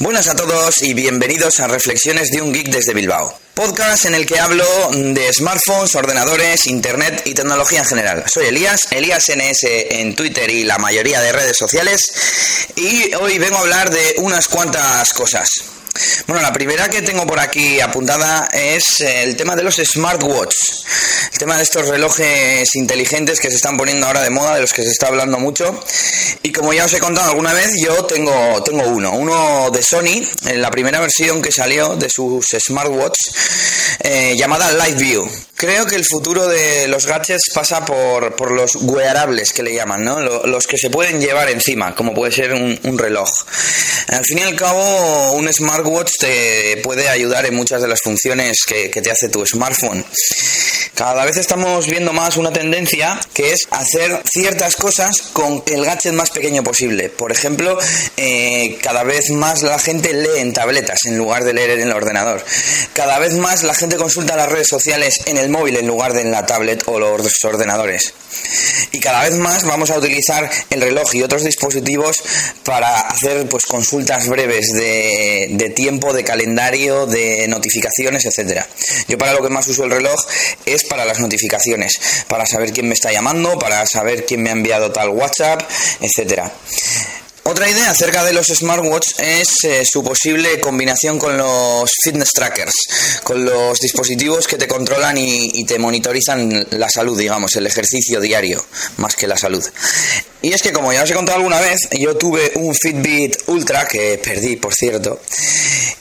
Buenas a todos y bienvenidos a Reflexiones de un Geek desde Bilbao. Podcast en el que hablo de smartphones, ordenadores, internet y tecnología en general. Soy Elías, Elías NS en Twitter y la mayoría de redes sociales y hoy vengo a hablar de unas cuantas cosas. Bueno, la primera que tengo por aquí apuntada es el tema de los smartwatch. El tema de estos relojes inteligentes que se están poniendo ahora de moda, de los que se está hablando mucho. Y como ya os he contado alguna vez, yo tengo, tengo uno. Uno de Sony, en la primera versión que salió de sus smartwatch, eh, llamada Live View. Creo que el futuro de los gadgets pasa por, por los wearables que le llaman, ¿no? Los que se pueden llevar encima, como puede ser un, reloj. Al fin y al cabo, un smartwatch te puede ayudar en muchas de las funciones que, te hace tu smartphone. Cada vez estamos viendo más una tendencia que es hacer ciertas cosas con el gadget más pequeño posible. Por ejemplo, eh, cada vez más la gente lee en tabletas en lugar de leer en el ordenador. Cada vez más la gente consulta las redes sociales en el móvil en lugar de en la tablet o los ordenadores. Y cada vez más vamos a utilizar el reloj y otros dispositivos para hacer pues consultas breves de, de tiempo, de calendario, de notificaciones, etcétera. Yo para lo que más uso el reloj es para las notificaciones, para saber quién me está llamando, para saber quién me ha enviado tal WhatsApp, etcétera. Otra idea acerca de los smartwatch es eh, su posible combinación con los fitness trackers, con los dispositivos que te controlan y, te monitorizan la salud, digamos, el ejercicio diario, más que la salud. Y es que como ya os he contado alguna vez, yo tuve un Fitbit Ultra que perdí, por cierto,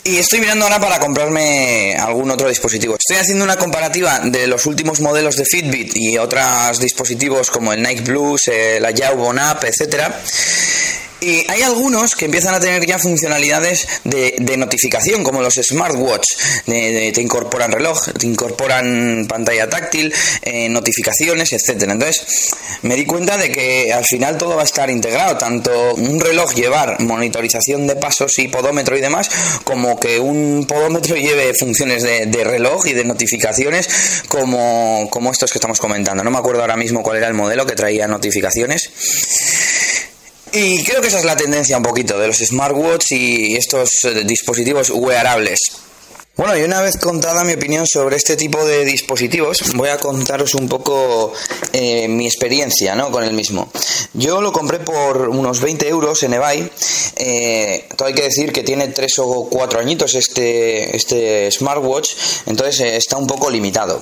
y estoy mirando ahora para comprarme algún otro dispositivo. Estoy haciendo una comparativa de los últimos modelos de Fitbit y otros dispositivos como el Nike Blues, la Yaubon App, etcétera y hay algunos que empiezan a tener ya funcionalidades de, notificación, como los smartwatch. te incorporan reloj, te incorporan pantalla táctil, eh, notificaciones, etcétera. Entonces, me di cuenta de que al final todo va a estar integrado, tanto un reloj llevar monitorización de pasos y podómetro y demás, como que un podómetro lleve funciones de, reloj y de notificaciones como, como estos que estamos comentando. No me acuerdo ahora mismo cuál era el modelo que traía notificaciones. Y creo que esa es la tendencia un poquito de los smartwatch y estos eh, dispositivos wearables. Bueno, y una vez contada mi opinión sobre este tipo de dispositivos, voy a contaros un poco eh, mi experiencia ¿no? con el mismo. Yo lo compré por unos 20 euros en eBay. Eh, todo hay que decir que tiene 3 o 4 añitos este, este smartwatch, entonces está un poco limitado.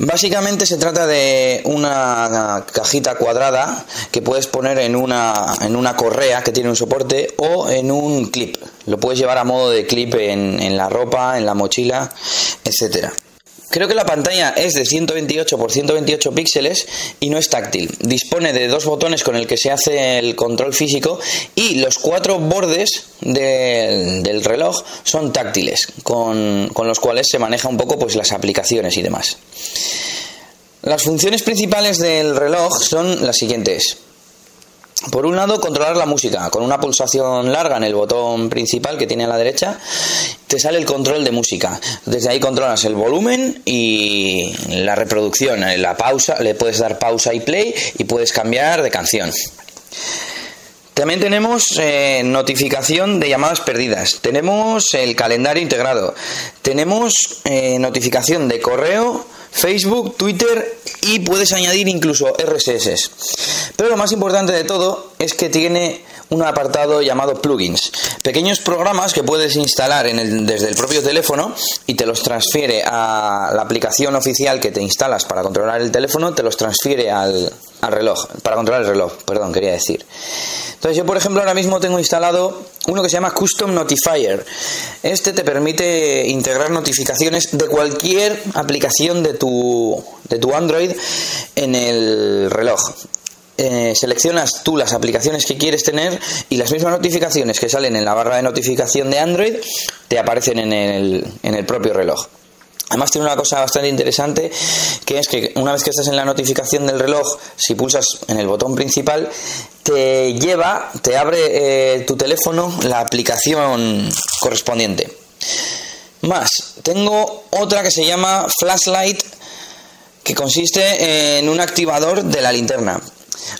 Básicamente se trata de una cajita cuadrada que puedes poner en una, en una correa que tiene un soporte o en un clip. Lo puedes llevar a modo de clip en, en la ropa, en la mochila, etcétera. Creo que la pantalla es de 128 por 128 píxeles y no es táctil. Dispone de dos botones con el que se hace el control físico y los cuatro bordes del reloj son táctiles, con, con, los cuales se maneja un poco pues, las aplicaciones y demás. Las funciones principales del reloj son las siguientes. Por un lado, controlar la música. Con una pulsación larga en el botón principal que tiene a la derecha, te sale el control de música. Desde ahí controlas el volumen y la reproducción. La pausa, le puedes dar pausa y play y puedes cambiar de canción. También tenemos eh, notificación de llamadas perdidas. Tenemos el calendario integrado. Tenemos eh, notificación de correo Facebook, Twitter y puedes añadir incluso RSS. Pero lo más importante de todo es que tiene un apartado llamado plugins, pequeños programas que puedes instalar desde el propio teléfono y te los transfiere a la aplicación oficial que te instalas para controlar el teléfono, te los transfiere al, al reloj, para controlar el reloj, perdón, quería decir. Entonces yo, por ejemplo, ahora mismo tengo instalado uno que se llama Custom Notifier. Este te permite integrar notificaciones de cualquier aplicación de tu, de tu Android en el reloj. Eh, seleccionas tú las aplicaciones que quieres tener y las mismas notificaciones que salen en la barra de notificación de Android te aparecen en el, en el propio reloj. Además tiene una cosa bastante interesante que es que una vez que estás en la notificación del reloj, si pulsas en el botón principal, te lleva, te abre eh, tu teléfono la aplicación correspondiente. Más, tengo otra que se llama Flashlight que consiste en un activador de la linterna.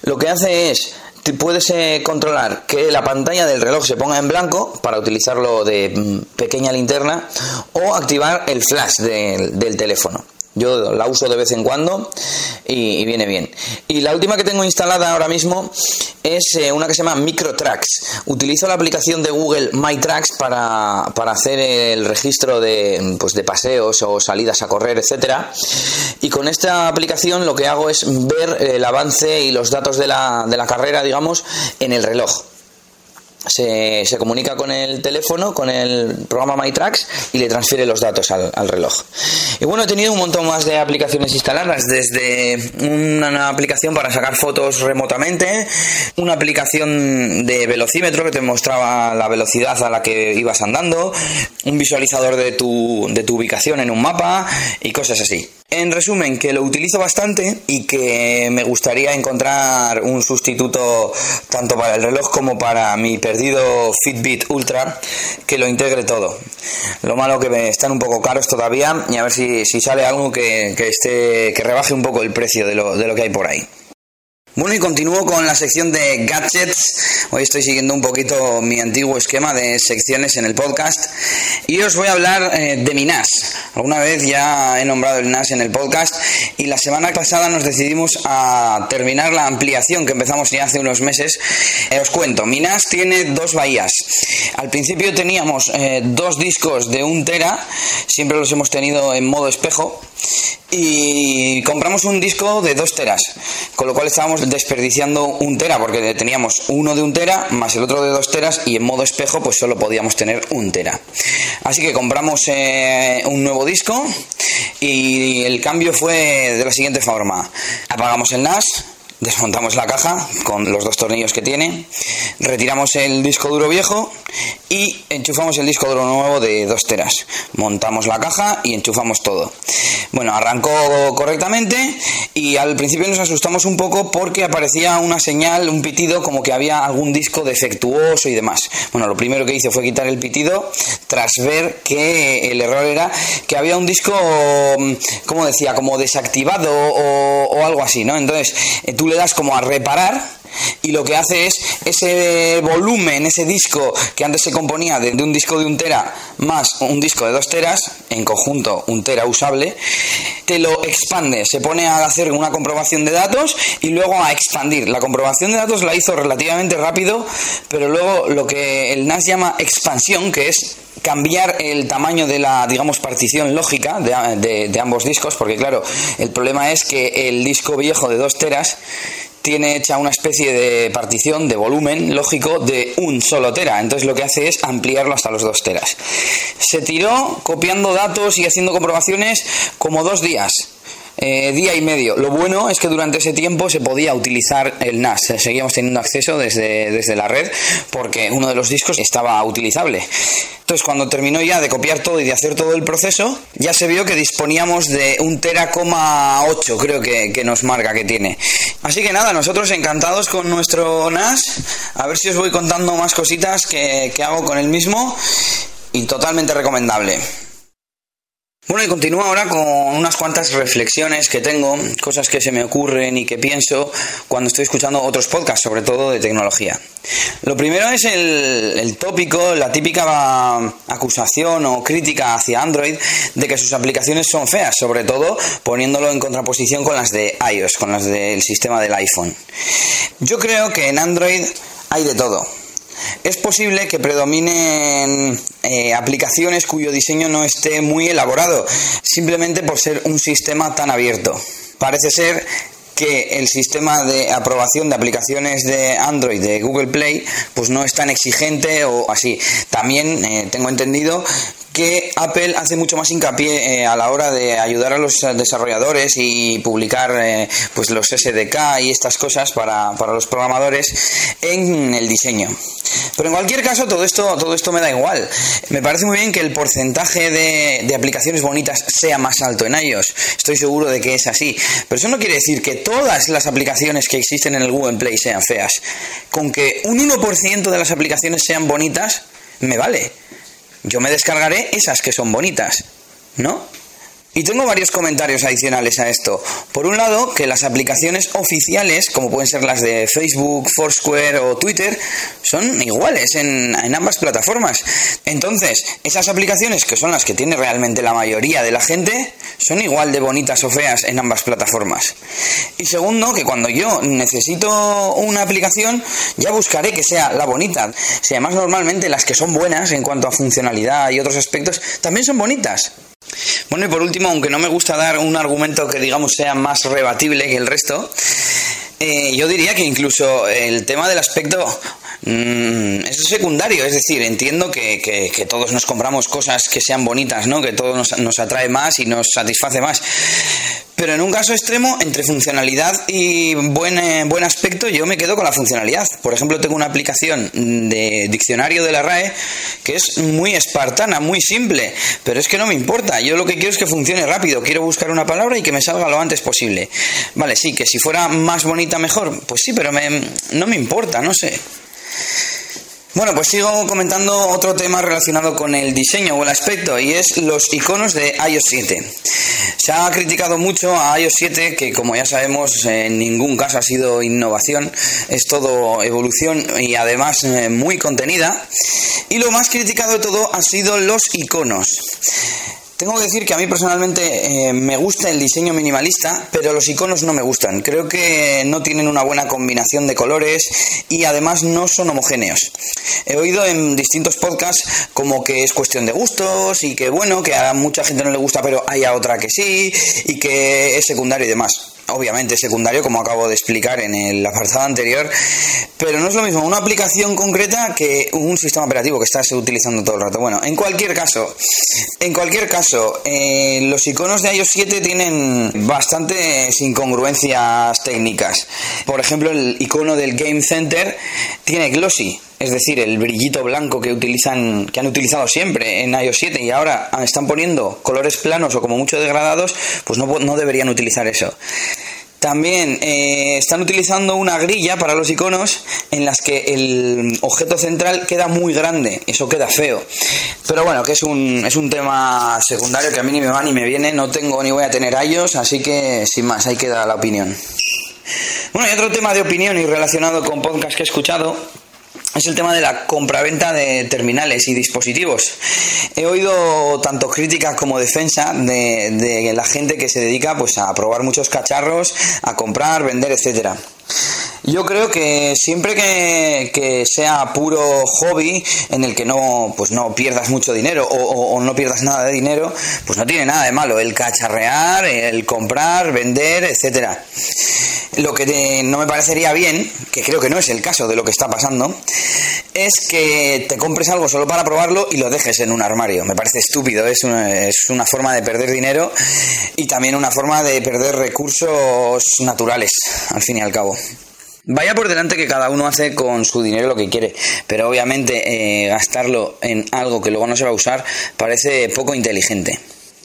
Lo que hace es puedes eh, controlar que la pantalla del reloj se ponga en blanco para utilizarlo de mm, pequeña linterna o activar el flash del teléfono. Yo la uso de vez en cuando y, viene bien. Y la última que tengo instalada ahora mismo es eh, una que se llama MicroTracks. Utilizo la aplicación de Google MyTracks para, para hacer el registro de, pues, de paseos o salidas a correr, etcétera. Y con esta aplicación lo que hago es ver el avance y los datos de la, de la carrera, digamos, en el reloj se, se, comunica con el teléfono, con el programa MyTracks y le transfiere los datos al, reloj. Y bueno, he tenido un montón más de aplicaciones instaladas, desde una aplicación para sacar fotos remotamente, una aplicación de velocímetro que te mostraba la velocidad a la que ibas andando, un visualizador de tu, de tu ubicación en un mapa y cosas así. En resumen, que lo utilizo bastante y que me gustaría encontrar un sustituto tanto para el reloj como para mi perdido Fitbit Ultra que lo integre todo. Lo malo que están un poco caros todavía y a ver si, sale algo que, esté, que rebaje un poco el precio de lo, de lo que hay por ahí. Bueno, y continúo con la sección de gadgets. Hoy estoy siguiendo un poquito mi antiguo esquema de secciones en el podcast. Y os voy a hablar eh, de mi NAS. Alguna vez ya he nombrado el NAS en el podcast. Y la semana pasada nos decidimos a terminar la ampliación que empezamos ya hace unos meses. Eh, os cuento, mi NAS tiene dos bahías. Al principio teníamos eh, dos discos de un tera. Siempre los hemos tenido en modo espejo y compramos un disco de 2 teras, con lo cual estábamos desperdiciando un tera porque teníamos uno de un tera más el otro de 2 teras y en modo espejo pues solo podíamos tener un tera. Así que compramos eh, un nuevo disco y el cambio fue de la siguiente forma. Apagamos el NAS, desmontamos la caja con los dos tornillos que tiene, retiramos el disco duro viejo y enchufamos el disco duro nuevo de 2 teras. Montamos la caja y enchufamos todo. Bueno, arrancó correctamente y al principio nos asustamos un poco porque aparecía una señal, un pitido como que había algún disco defectuoso y demás. Bueno, lo primero que hice fue quitar el pitido tras ver que el error era que había un disco, como decía, como desactivado o, o algo así, ¿no? Entonces, tú le das como a reparar y lo que hace es ese volumen, ese disco que antes se componía de, un disco de un tera más un disco de dos teras, en conjunto un tera usable, te lo expande, se pone a hacer una comprobación de datos y luego a expandir. La comprobación de datos la hizo relativamente rápido, pero luego lo que el NAS llama expansión, que es cambiar el tamaño de la, digamos, partición lógica de, de, ambos discos, porque claro, el problema es que el disco viejo de dos teras tiene hecha una especie de partición de volumen lógico de un solo tera. Entonces lo que hace es ampliarlo hasta los dos teras. Se tiró copiando datos y haciendo comprobaciones como dos días. Eh, día y medio. Lo bueno es que durante ese tiempo se podía utilizar el NAS, seguíamos teniendo acceso desde, desde la red porque uno de los discos estaba utilizable. Entonces cuando terminó ya de copiar todo y de hacer todo el proceso, ya se vio que disponíamos de un tera, 8 creo que, que nos marca que tiene. Así que nada, nosotros encantados con nuestro NAS, a ver si os voy contando más cositas que, que hago con el mismo y totalmente recomendable. Bueno, y continúo ahora con unas cuantas reflexiones que tengo, cosas que se me ocurren y que pienso cuando estoy escuchando otros podcasts, sobre todo de tecnología. Lo primero es el, tópico, la típica acusación o crítica hacia Android de que sus aplicaciones son feas, sobre todo poniéndolo en contraposición con las de iOS, con las del sistema del iPhone. Yo creo que en Android hay de todo es posible que predominen eh, aplicaciones cuyo diseño no esté muy elaborado, simplemente por ser un sistema tan abierto. Parece ser que el sistema de aprobación de aplicaciones de Android de Google Play pues no es tan exigente o así. También eh, tengo entendido que Apple hace mucho más hincapié eh, a la hora de ayudar a los desarrolladores y publicar eh, pues los SDK y estas cosas para, los programadores en el diseño. Pero en cualquier caso, todo esto, todo esto me da igual. Me parece muy bien que el porcentaje de, de aplicaciones bonitas sea más alto en iOS. Estoy seguro de que es así. Pero eso no quiere decir que todas las aplicaciones que existen en el Google Play sean feas. Con que un 1% de las aplicaciones sean bonitas, me vale. Yo me descargaré esas que son bonitas, ¿no? Y tengo varios comentarios adicionales a esto. Por un lado, que las aplicaciones oficiales, como pueden ser las de Facebook, Foursquare o Twitter, son iguales en, ambas plataformas. Entonces, esas aplicaciones, que son las que tiene realmente la mayoría de la gente, son igual de bonitas o feas en ambas plataformas. Y segundo, que cuando yo necesito una aplicación, ya buscaré que sea la bonita. Si además normalmente las que son buenas en cuanto a funcionalidad y otros aspectos, también son bonitas. Bueno, y por último, aunque no me gusta dar un argumento que digamos sea más rebatible que el resto, eh, yo diría que incluso el tema del aspecto mm, es secundario, es decir, entiendo que, que, todos nos compramos cosas que sean bonitas, ¿no? que todo nos, nos atrae más y nos satisface más. Pero en un caso extremo, entre funcionalidad y buen, eh, buen aspecto, yo me quedo con la funcionalidad. Por ejemplo, tengo una aplicación de diccionario de la RAE que es muy espartana, muy simple, pero es que no me importa. Yo lo que quiero es que funcione rápido. Quiero buscar una palabra y que me salga lo antes posible. Vale, sí, que si fuera más bonita mejor, pues sí, pero no me importa, no sé. Bueno, pues sigo comentando otro tema relacionado con el diseño o el aspecto y es los iconos de iOS 7. Se ha criticado mucho a iOS 7 que como ya sabemos en ningún caso ha sido innovación, es todo evolución y además eh, muy contenida. Y lo más criticado de todo ha sido los iconos. Tengo que decir que a mí personalmente eh, me gusta el diseño minimalista, pero los iconos no me gustan. Creo que no tienen una buena combinación de colores y además no son homogéneos. He oído en distintos podcasts como que es cuestión de gustos y que bueno, que a mucha gente no le gusta, pero hay a otra que sí y que es secundario y demás obviamente secundario, como acabo de explicar en el apartado anterior, pero no es lo mismo una aplicación concreta que un sistema operativo que estás utilizando todo el rato. Bueno, en cualquier caso, en cualquier caso, eh, los iconos de iOS 7 tienen bastantes incongruencias técnicas. Por ejemplo, el icono del Game Center tiene glossy, es decir, el brillito blanco que utilizan, que han utilizado siempre en iOS 7 y ahora están poniendo colores planos o como mucho degradados, pues no, deberían utilizar eso. También eh, están utilizando una grilla para los iconos en las que el objeto central queda muy grande, eso queda feo. Pero bueno, que es un, es un tema secundario que a mí ni me va ni me viene, no tengo ni voy a tener iOS, así que sin más, ahí queda la opinión. Bueno, y otro tema de opinión y relacionado con podcast que he escuchado es el tema de la compraventa de terminales y dispositivos. He oído tanto críticas como defensa de, la gente que se dedica pues, a probar muchos cacharros, a comprar, vender, etcétera. Yo creo que siempre que, sea puro hobby en el que no, pues no pierdas mucho dinero o, no pierdas nada de dinero, pues no tiene nada de malo el cacharrear, el comprar, vender, etcétera. Lo que no me parecería bien, que creo que no es el caso de lo que está pasando, es que te compres algo solo para probarlo y lo dejes en un armario. Me parece estúpido, es una, forma de perder dinero y también una forma de perder recursos naturales, al fin y al cabo. Vaya por delante que cada uno hace con su dinero lo que quiere, pero obviamente eh, gastarlo en algo que luego no se va a usar parece poco inteligente.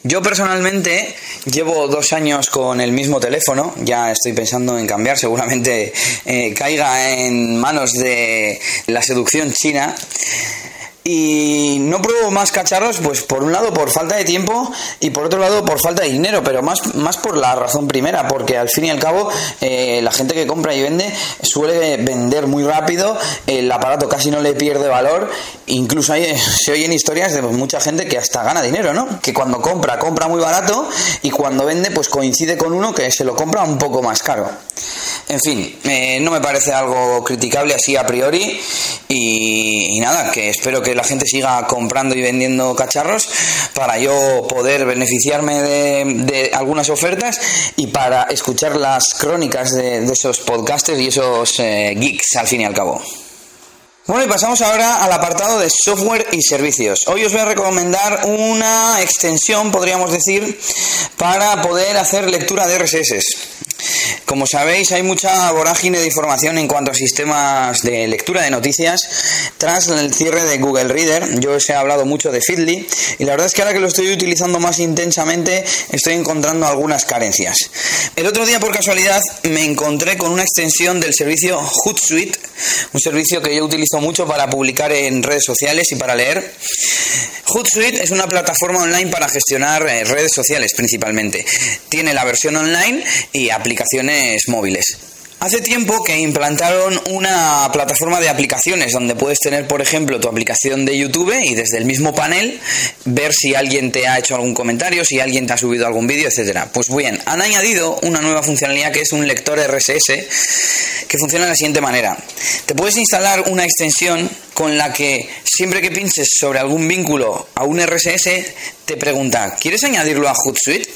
Yo personalmente llevo dos años con el mismo teléfono, ya estoy pensando en cambiar, seguramente eh, caiga en manos de la seducción china. Y no pruebo más cacharros, pues por un lado por falta de tiempo y por otro lado por falta de dinero, pero más, más por la razón primera, porque al fin y al cabo eh, la gente que compra y vende suele vender muy rápido, el aparato casi no le pierde valor, incluso hay, se oyen historias de mucha gente que hasta gana dinero, ¿no? Que cuando compra, compra muy barato y cuando vende, pues coincide con uno que se lo compra un poco más caro. En fin, eh, no me parece algo criticable así a priori y, nada, que espero que la gente siga comprando y vendiendo cacharros para yo poder beneficiarme de, algunas ofertas y para escuchar las crónicas de, esos podcasters y esos eh, geeks al fin y al cabo. Bueno, y pasamos ahora al apartado de software y servicios. Hoy os voy a recomendar una extensión, podríamos decir, para poder hacer lectura de RSS. Como sabéis, hay mucha vorágine de información en cuanto a sistemas de lectura de noticias tras el cierre de Google Reader. Yo os he hablado mucho de Feedly y la verdad es que ahora que lo estoy utilizando más intensamente estoy encontrando algunas carencias. El otro día, por casualidad, me encontré con una extensión del servicio Hootsuite, un servicio que yo utilizo mucho para publicar en redes sociales y para leer Hootsuite es una plataforma online para gestionar eh, redes sociales principalmente. Tiene la versión online y aplicaciones móviles. Hace tiempo que implantaron una plataforma de aplicaciones donde puedes tener, por ejemplo, tu aplicación de YouTube y desde el mismo panel ver si alguien te ha hecho algún comentario, si alguien te ha subido algún vídeo, etcétera. Pues bien, han añadido una nueva funcionalidad que es un lector RSS que funciona de la siguiente manera. Te puedes instalar una extensión con la que siempre que pinches sobre algún vínculo a un RSS te pregunta, ¿quieres añadirlo a Hootsuite?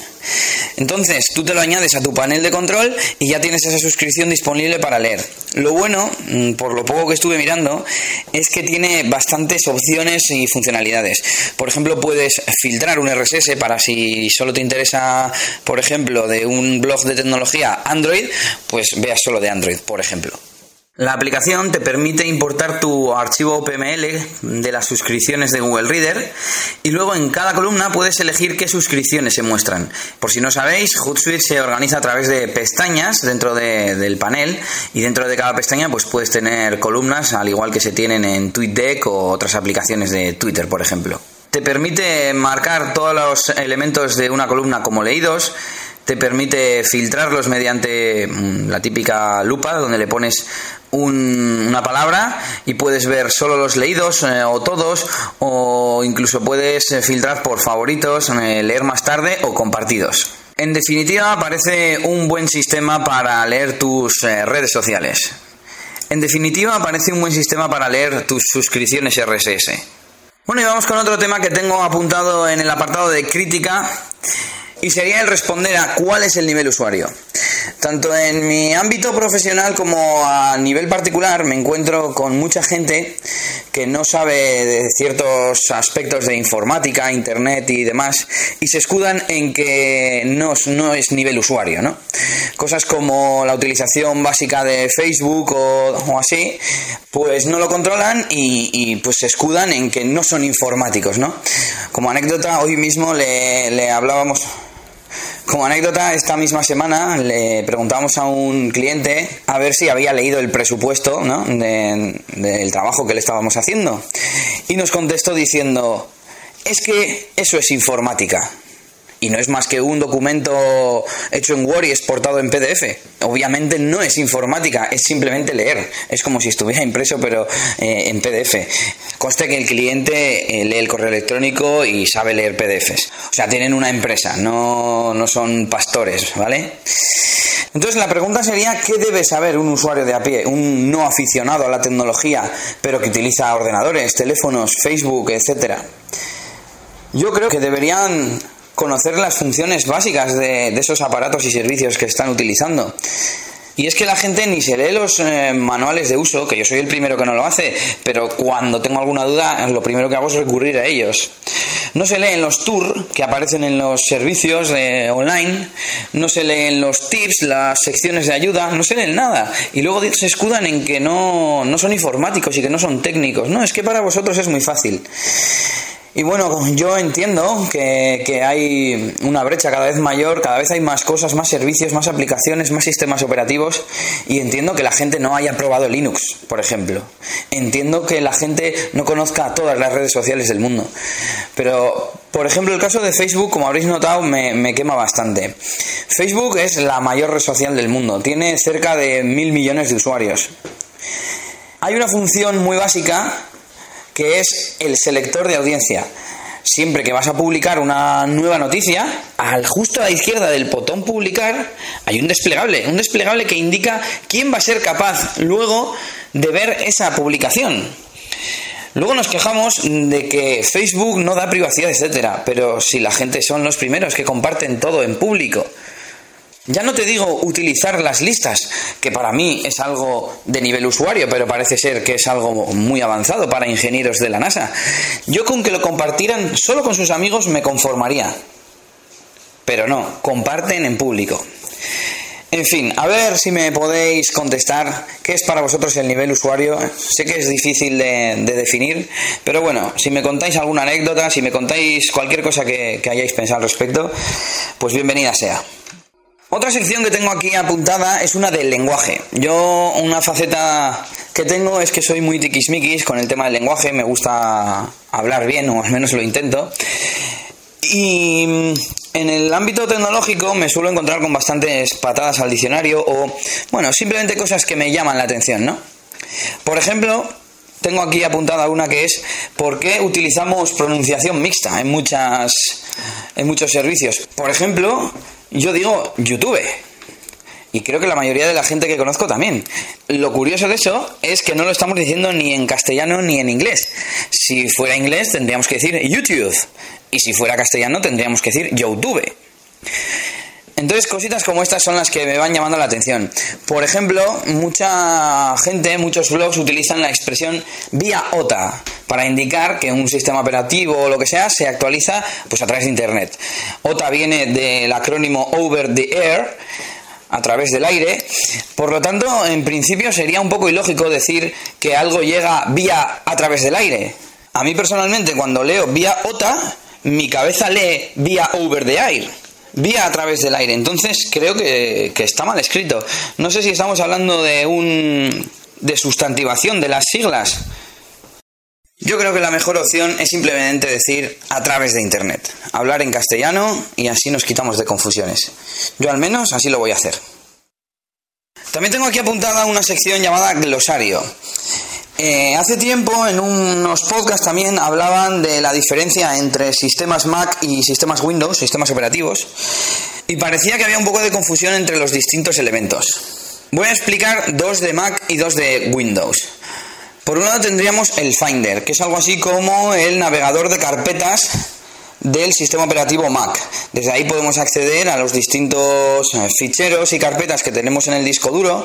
Entonces tú te lo añades a tu panel de control y ya tienes esa suscripción disponible para leer. Lo bueno, mm, por lo poco que estuve mirando, es que tiene bastantes opciones y funcionalidades. Por ejemplo, puedes filtrar un RSS para si solo te interesa, por ejemplo, de un blog de tecnología Android, pues veas solo de Android, por ejemplo. La aplicación te permite importar tu archivo PML de las suscripciones de Google Reader y luego en cada columna puedes elegir qué suscripciones se muestran. Por si no sabéis, Hootsuite se organiza a través de pestañas dentro del panel y dentro de cada pestaña pues puedes tener columnas al igual que se tienen en TweetDeck o otras aplicaciones de Twitter, por ejemplo. Te permite marcar todos los elementos de una columna como leídos te permite filtrarlos mediante mm, la típica lupa donde le pones una palabra y puedes ver solo los leídos eh, o todos o incluso puedes eh, filtrar por favoritos, eh, leer más tarde o compartidos. En definitiva, parece un buen sistema para leer tus redes sociales. En definitiva, parece un buen sistema para leer tus suscripciones RSS. Bueno, y vamos con otro tema que tengo apuntado en el apartado de crítica y sería el responder a cuál es el nivel usuario. Tanto en mi ámbito profesional como a nivel particular me encuentro con mucha gente que no sabe de ciertos aspectos de informática, internet y demás y se escudan en que no, no es nivel usuario, ¿no? Cosas como la utilización básica de Facebook o, así, pues no lo controlan y, pues se escudan en que no son informáticos, ¿no? Como anécdota, hoy mismo le, le hablábamos como anécdota, esta misma semana le preguntamos a un cliente a ver si había leído el presupuesto del trabajo que le estábamos haciendo. Y nos contestó diciendo, es que eso es informática y no es más que un documento hecho en Word y exportado en PDF. Obviamente no es informática, es simplemente leer. Es como si estuviera impreso pero eh, en PDF. Conste que el cliente eh, lee el correo electrónico y sabe leer PDFs. O sea, tienen una empresa, no, no son pastores, ¿vale? Entonces la pregunta sería, ¿qué debe saber un usuario de a pie, un no aficionado a la tecnología, pero que utiliza ordenadores, teléfonos, Facebook, etcétera? Yo creo que deberían conocer las funciones básicas de, esos aparatos y servicios que están utilizando. Y es que la gente ni se lee los eh, manuales de uso, que yo soy el primero que no lo hace, pero cuando tengo alguna duda, lo primero que hago es recurrir a ellos. No se leen los tours que aparecen en los servicios online, no se leen los tips, las secciones de ayuda, no se leen nada. Y luego se escudan en que no, no son informáticos y que no son técnicos. No, es que para vosotros es muy fácil. Y bueno, yo entiendo que, hay una brecha cada vez mayor, cada vez hay más cosas, más servicios, más aplicaciones, más sistemas operativos y entiendo que la gente no haya probado Linux, por ejemplo. Entiendo que la gente no conozca todas las redes sociales del mundo. Pero, por ejemplo, el caso de Facebook, como habréis notado, me, me quema bastante. Facebook es la mayor red social del mundo, tiene cerca de mil millones de usuarios. Hay una función muy básica que es el selector de audiencia. Siempre que vas a publicar una nueva noticia, al justo a la izquierda del botón publicar hay un desplegable, un desplegable que indica quién va a ser capaz luego de ver esa publicación. Luego nos quejamos de que Facebook no da privacidad, etcétera, pero si la gente son los primeros que comparten todo en público, ya no te digo utilizar las listas, que para mí es algo de nivel usuario, pero parece ser que es algo muy avanzado para ingenieros de la NASA. Yo con que lo compartieran solo con sus amigos me conformaría. Pero no, comparten en público. En fin, a ver si me podéis contestar qué es para vosotros el nivel usuario. Sé que es difícil de, definir, pero bueno, si me contáis alguna anécdota, si me contáis cualquier cosa que hayáis pensado al respecto, pues bienvenida sea. Otra sección que tengo aquí apuntada es una del lenguaje. Yo, una faceta que tengo es que soy muy tiquismiquis con el tema del lenguaje, me gusta hablar bien, o al menos lo intento. Y mm, en el ámbito tecnológico me suelo encontrar con bastantes patadas al diccionario o, bueno, simplemente cosas que me llaman la atención, ¿no? Por ejemplo, tengo aquí apuntada una que es ¿por qué utilizamos pronunciación mixta en muchas en muchos servicios? Por ejemplo, yo digo YouTube. Y creo que la mayoría de la gente que conozco también. Lo curioso de eso es que no lo estamos diciendo ni en castellano ni en inglés. Si fuera inglés tendríamos que decir YouTube. Y si fuera castellano tendríamos que decir YouTube. Entonces, cositas como estas son las que me van llamando la atención. Por ejemplo, mucha gente, muchos blogs utilizan la expresión vía OTA para indicar que un sistema operativo o lo que sea se actualiza pues a través de Internet. OTA viene del acrónimo Over the Air a través del aire. Por lo tanto, en principio sería un poco ilógico decir que algo llega vía a través del aire. A mí personalmente, cuando leo vía OTA, mi cabeza lee vía over the air vía a través del aire. Entonces creo que, está mal escrito. No sé si estamos hablando de un de sustantivación de las siglas. Yo creo que la mejor opción es simplemente decir a través de Internet, hablar en castellano y así nos quitamos de confusiones. Yo al menos así lo voy a hacer. También tengo aquí apuntada una sección llamada glosario. Eh, hace tiempo en unos podcasts también hablaban de la diferencia entre sistemas Mac y sistemas Windows, sistemas operativos, y parecía que había un poco de confusión entre los distintos elementos. Voy a explicar dos de Mac y dos de Windows. Por un lado tendríamos el Finder, que es algo así como el navegador de carpetas del sistema operativo Mac. Desde ahí podemos acceder a los distintos eh, ficheros y carpetas que tenemos en el disco duro,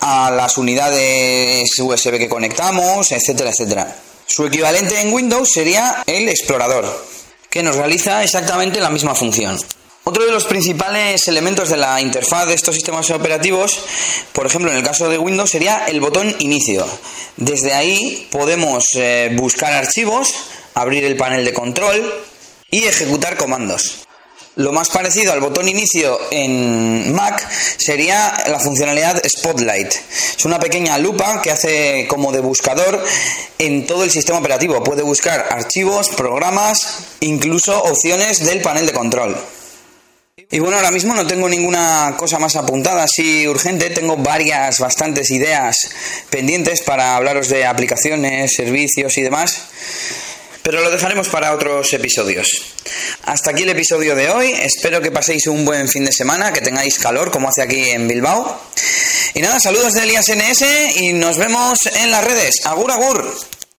a las unidades USB que conectamos, etcétera, etcétera. Su equivalente en Windows sería el explorador, que nos realiza exactamente la misma función. Otro de los principales elementos de la interfaz de estos sistemas operativos, por ejemplo en el caso de Windows, sería el botón inicio. Desde ahí podemos eh, buscar archivos, abrir el panel de control, y ejecutar comandos. Lo más parecido al botón inicio en Mac sería la funcionalidad Spotlight. Es una pequeña lupa que hace como de buscador en todo el sistema operativo. Puede buscar archivos, programas, incluso opciones del panel de control. Y bueno, ahora mismo no tengo ninguna cosa más apuntada así urgente, tengo varias, bastantes ideas pendientes para hablaros de aplicaciones, servicios y demás pero lo dejaremos para otros episodios. Hasta aquí el episodio de hoy, espero que paséis un buen fin de semana, que tengáis calor como hace aquí en Bilbao. Y nada, saludos de Elías NS y nos vemos en las redes. Agur, agur.